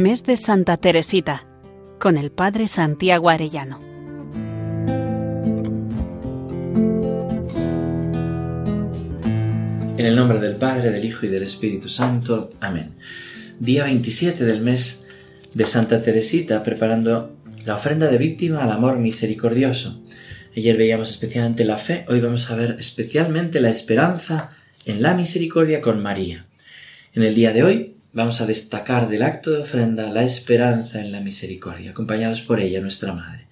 Mes de Santa Teresita, con el Padre Santiago Arellano. En el nombre del Padre, del Hijo y del Espíritu Santo. Amén. Día 27 del mes de Santa Teresita, preparando la ofrenda de víctima al amor misericordioso. Ayer veíamos especialmente la fe, hoy vamos a ver especialmente la esperanza en la misericordia con María. En el día de hoy vamos a destacar del acto de ofrenda la esperanza en la misericordia, acompañados por ella, nuestra Madre.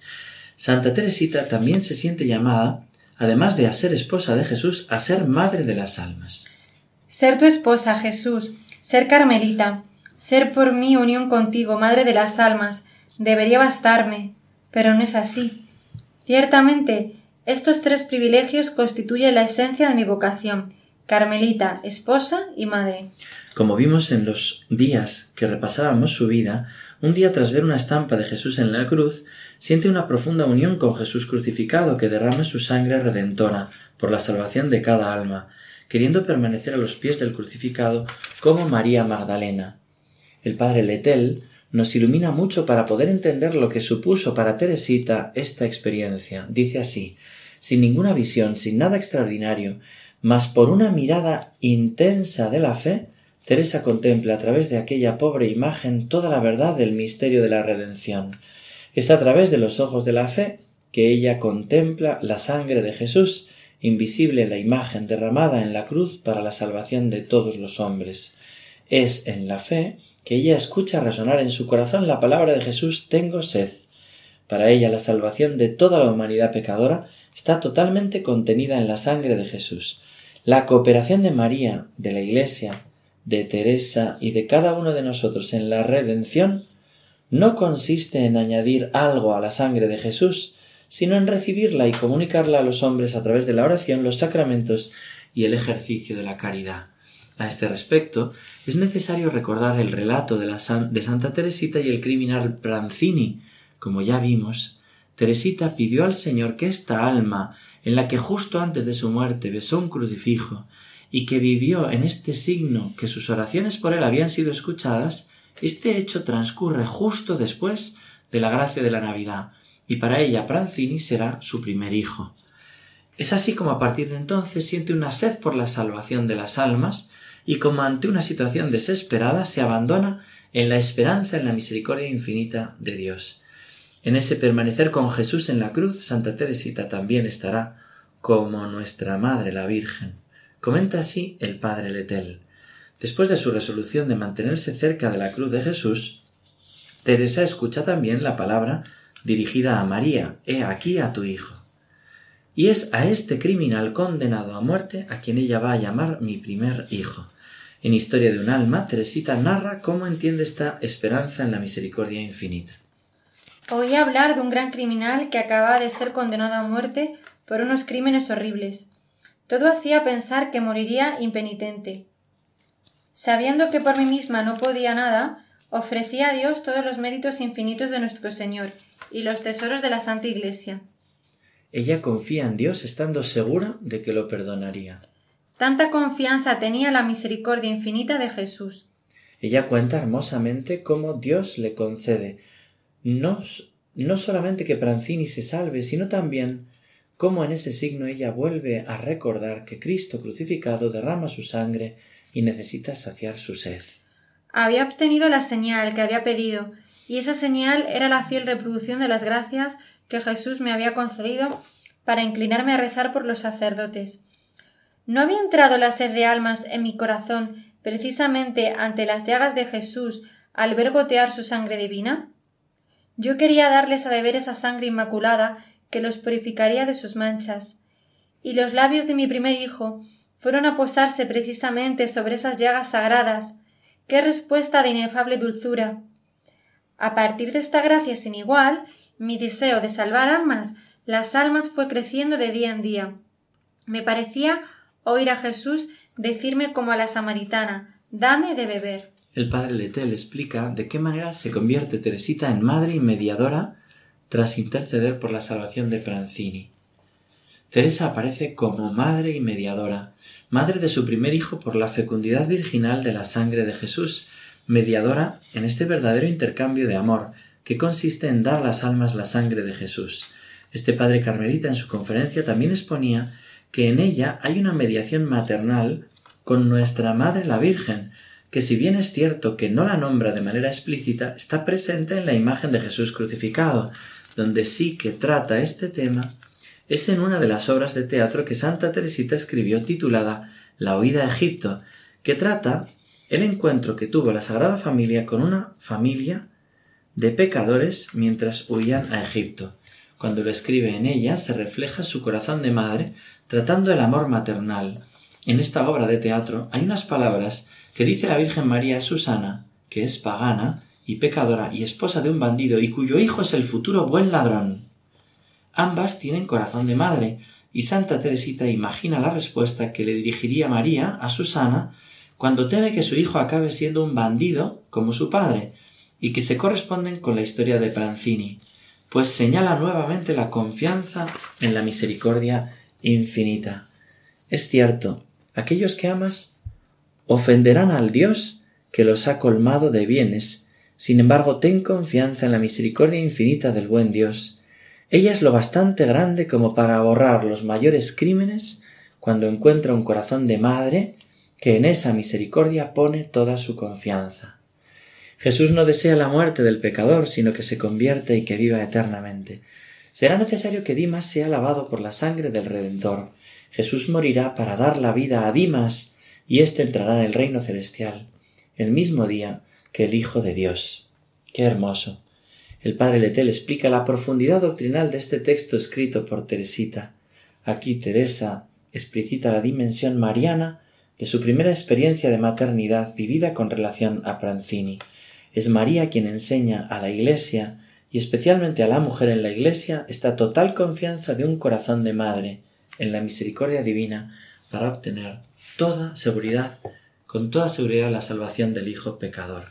Santa Teresita también se siente llamada, además de a ser esposa de Jesús, a ser madre de las almas. Ser tu esposa, Jesús, ser carmelita, ser por mí unión contigo, madre de las almas, debería bastarme, pero no es así. Ciertamente, estos tres privilegios constituyen la esencia de mi vocación, carmelita, esposa y madre. Como vimos en los días que repasábamos su vida, un día tras ver una estampa de Jesús en la cruz, siente una profunda unión con Jesús crucificado que derrama su sangre redentora por la salvación de cada alma, queriendo permanecer a los pies del crucificado como María Magdalena. El padre Letel nos ilumina mucho para poder entender lo que supuso para Teresita esta experiencia. Dice así, sin ninguna visión, sin nada extraordinario, mas por una mirada intensa de la fe, Teresa contempla a través de aquella pobre imagen toda la verdad del misterio de la redención. Es a través de los ojos de la fe que ella contempla la sangre de Jesús, invisible en la imagen derramada en la cruz para la salvación de todos los hombres. Es en la fe que ella escucha resonar en su corazón la palabra de Jesús tengo sed. Para ella la salvación de toda la humanidad pecadora está totalmente contenida en la sangre de Jesús. La cooperación de María, de la Iglesia, de Teresa y de cada uno de nosotros en la redención no consiste en añadir algo a la sangre de Jesús, sino en recibirla y comunicarla a los hombres a través de la oración, los sacramentos y el ejercicio de la caridad. A este respecto, es necesario recordar el relato de, Santa Teresita y el criminal Pranzini. Como ya vimos, Teresita pidió al Señor que esta alma, en la que justo antes de su muerte besó un crucifijo, y que vivió en este signo que sus oraciones por él habían sido escuchadas, este hecho transcurre justo después de la gracia de la Navidad, y para ella Pranzini será su primer hijo. Es así como a partir de entonces siente una sed por la salvación de las almas, y como ante una situación desesperada se abandona en la esperanza en la misericordia infinita de Dios. En ese permanecer con Jesús en la cruz, Santa Teresita también estará como nuestra Madre la Virgen. Comenta así el padre Letel. Después de su resolución de mantenerse cerca de la cruz de Jesús, Teresa escucha también la palabra dirigida a María, He aquí a tu hijo. Y es a este criminal condenado a muerte a quien ella va a llamar mi primer hijo. En Historia de un alma, Teresita narra cómo entiende esta esperanza en la misericordia infinita. Oí hablar de un gran criminal que acaba de ser condenado a muerte por unos crímenes horribles. Todo hacía pensar que moriría impenitente. Sabiendo que por mí misma no podía nada, ofrecí a Dios todos los méritos infinitos de nuestro Señor y los tesoros de la Santa Iglesia. Ella confía en Dios estando segura de que lo perdonaría. Tanta confianza tenía la misericordia infinita de Jesús. Ella cuenta hermosamente cómo Dios le concede no, no solamente que Pranzini se salve, sino también cómo en ese signo ella vuelve a recordar que Cristo crucificado derrama su sangre y necesita saciar su sed. Había obtenido la señal que había pedido, y esa señal era la fiel reproducción de las gracias que Jesús me había concedido para inclinarme a rezar por los sacerdotes. ¿No había entrado la sed de almas en mi corazón precisamente ante las llagas de Jesús al ver gotear su sangre divina? Yo quería darles a beber esa sangre inmaculada que los purificaría de sus manchas. Y los labios de mi primer hijo fueron a posarse precisamente sobre esas llagas sagradas. ¡Qué respuesta de inefable dulzura! A partir de esta gracia sin igual, mi deseo de salvar almas, las almas fue creciendo de día en día. Me parecía oír a Jesús decirme como a la samaritana Dame de beber. El padre Letel explica de qué manera se convierte Teresita en madre y mediadora tras interceder por la salvación de Pranzini. Teresa aparece como madre y mediadora, madre de su primer hijo por la fecundidad virginal de la sangre de Jesús, mediadora en este verdadero intercambio de amor que consiste en dar las almas la sangre de Jesús. Este padre carmelita en su conferencia también exponía que en ella hay una mediación maternal con nuestra Madre la Virgen, que si bien es cierto que no la nombra de manera explícita, está presente en la imagen de Jesús crucificado, donde sí que trata este tema es en una de las obras de teatro que Santa Teresita escribió titulada La huida a Egipto, que trata el encuentro que tuvo la Sagrada Familia con una familia de pecadores mientras huían a Egipto. Cuando lo escribe en ella se refleja su corazón de madre tratando el amor maternal. En esta obra de teatro hay unas palabras que dice la Virgen María a Susana, que es pagana y pecadora y esposa de un bandido y cuyo hijo es el futuro buen ladrón. Ambas tienen corazón de madre, y Santa Teresita imagina la respuesta que le dirigiría María a Susana cuando teme que su hijo acabe siendo un bandido como su padre, y que se corresponden con la historia de Pranzini, pues señala nuevamente la confianza en la misericordia infinita. Es cierto, aquellos que amas ofenderán al Dios que los ha colmado de bienes, sin embargo ten confianza en la misericordia infinita del buen Dios, ella es lo bastante grande como para borrar los mayores crímenes cuando encuentra un corazón de madre que en esa misericordia pone toda su confianza. Jesús no desea la muerte del pecador, sino que se convierte y que viva eternamente. Será necesario que Dimas sea lavado por la sangre del Redentor. Jesús morirá para dar la vida a Dimas, y éste entrará en el reino celestial, el mismo día que el Hijo de Dios. Qué hermoso. El padre Letel explica la profundidad doctrinal de este texto escrito por Teresita. Aquí Teresa explicita la dimensión mariana de su primera experiencia de maternidad vivida con relación a Pranzini. Es María quien enseña a la Iglesia y especialmente a la mujer en la Iglesia esta total confianza de un corazón de madre en la misericordia divina para obtener toda seguridad, con toda seguridad la salvación del Hijo pecador.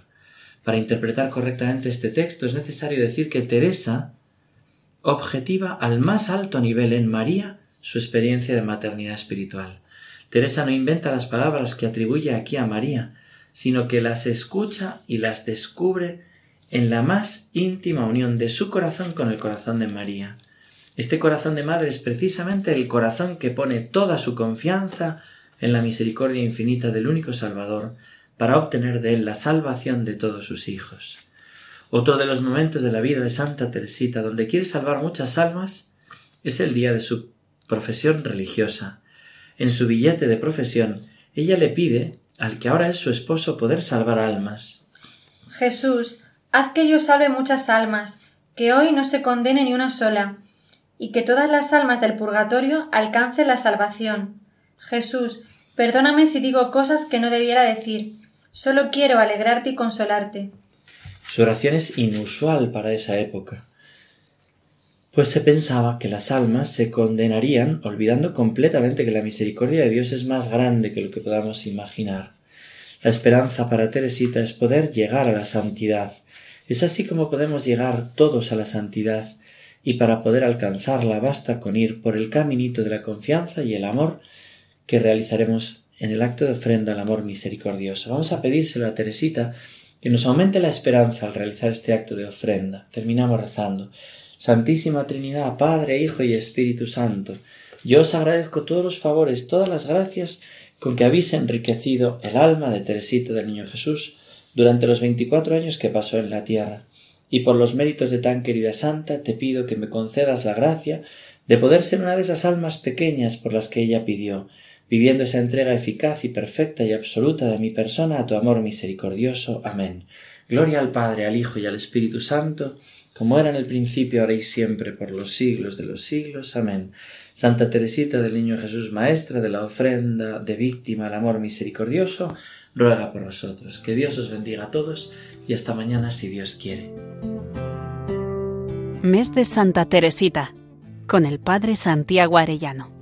Para interpretar correctamente este texto es necesario decir que Teresa objetiva al más alto nivel en María su experiencia de maternidad espiritual. Teresa no inventa las palabras que atribuye aquí a María, sino que las escucha y las descubre en la más íntima unión de su corazón con el corazón de María. Este corazón de madre es precisamente el corazón que pone toda su confianza en la misericordia infinita del único Salvador, para obtener de él la salvación de todos sus hijos. Otro de los momentos de la vida de Santa Teresita donde quiere salvar muchas almas es el día de su profesión religiosa. En su billete de profesión, ella le pide al que ahora es su esposo poder salvar almas. Jesús, haz que yo salve muchas almas, que hoy no se condene ni una sola, y que todas las almas del purgatorio alcancen la salvación. Jesús, perdóname si digo cosas que no debiera decir, Solo quiero alegrarte y consolarte. Su oración es inusual para esa época, pues se pensaba que las almas se condenarían olvidando completamente que la misericordia de Dios es más grande que lo que podamos imaginar. La esperanza para Teresita es poder llegar a la santidad. Es así como podemos llegar todos a la santidad, y para poder alcanzarla basta con ir por el caminito de la confianza y el amor que realizaremos en el acto de ofrenda al amor misericordioso. Vamos a pedírselo a Teresita que nos aumente la esperanza al realizar este acto de ofrenda. Terminamos rezando. Santísima Trinidad, Padre, Hijo y Espíritu Santo, yo os agradezco todos los favores, todas las gracias con que habéis enriquecido el alma de Teresita del Niño Jesús durante los veinticuatro años que pasó en la tierra. Y por los méritos de tan querida Santa, te pido que me concedas la gracia de poder ser una de esas almas pequeñas por las que ella pidió, viviendo esa entrega eficaz y perfecta y absoluta de mi persona a tu amor misericordioso. Amén. Gloria al Padre, al Hijo y al Espíritu Santo, como era en el principio, ahora y siempre, por los siglos de los siglos. Amén. Santa Teresita del Niño Jesús, Maestra de la ofrenda de víctima al amor misericordioso, ruega por nosotros. Que Dios os bendiga a todos y hasta mañana si Dios quiere. Mes de Santa Teresita, con el Padre Santiago Arellano.